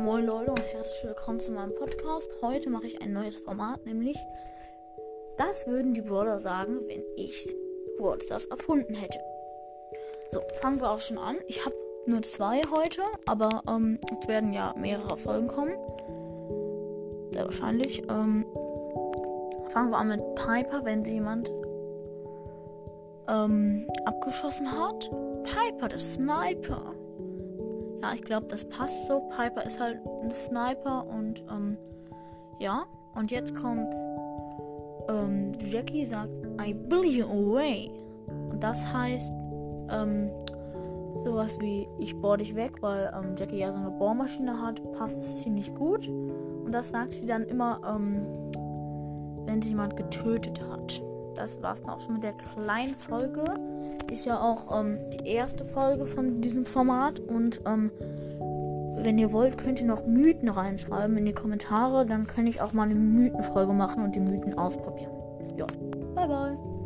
Moin Leute und herzlich willkommen zu meinem Podcast. Heute mache ich ein neues Format, nämlich das würden die Brawler sagen, wenn ich Brawl das erfunden hätte. So, fangen wir auch schon an. Ich habe nur zwei heute, aber ähm, es werden ja mehrere Folgen kommen. Sehr wahrscheinlich. Ähm, fangen wir an mit Piper, wenn sie jemand ähm, abgeschossen hat. Piper, der Sniper. Ja, ich glaube, das passt so. Piper ist halt ein Sniper und ähm, ja. Und jetzt kommt ähm, Jackie sagt, I blew you away. Und das heißt ähm, sowas wie, ich bohr dich weg, weil ähm, Jackie ja so eine Bohrmaschine hat, passt es ziemlich gut. Und das sagt sie dann immer, ähm, wenn sie jemand getötet hat das war es dann auch schon mit der kleinen Folge. Ist ja auch ähm, die erste Folge von diesem Format. Und ähm, wenn ihr wollt, könnt ihr noch Mythen reinschreiben in die Kommentare. Dann kann ich auch mal eine Mythenfolge machen und die Mythen ausprobieren. Ja, bye bye.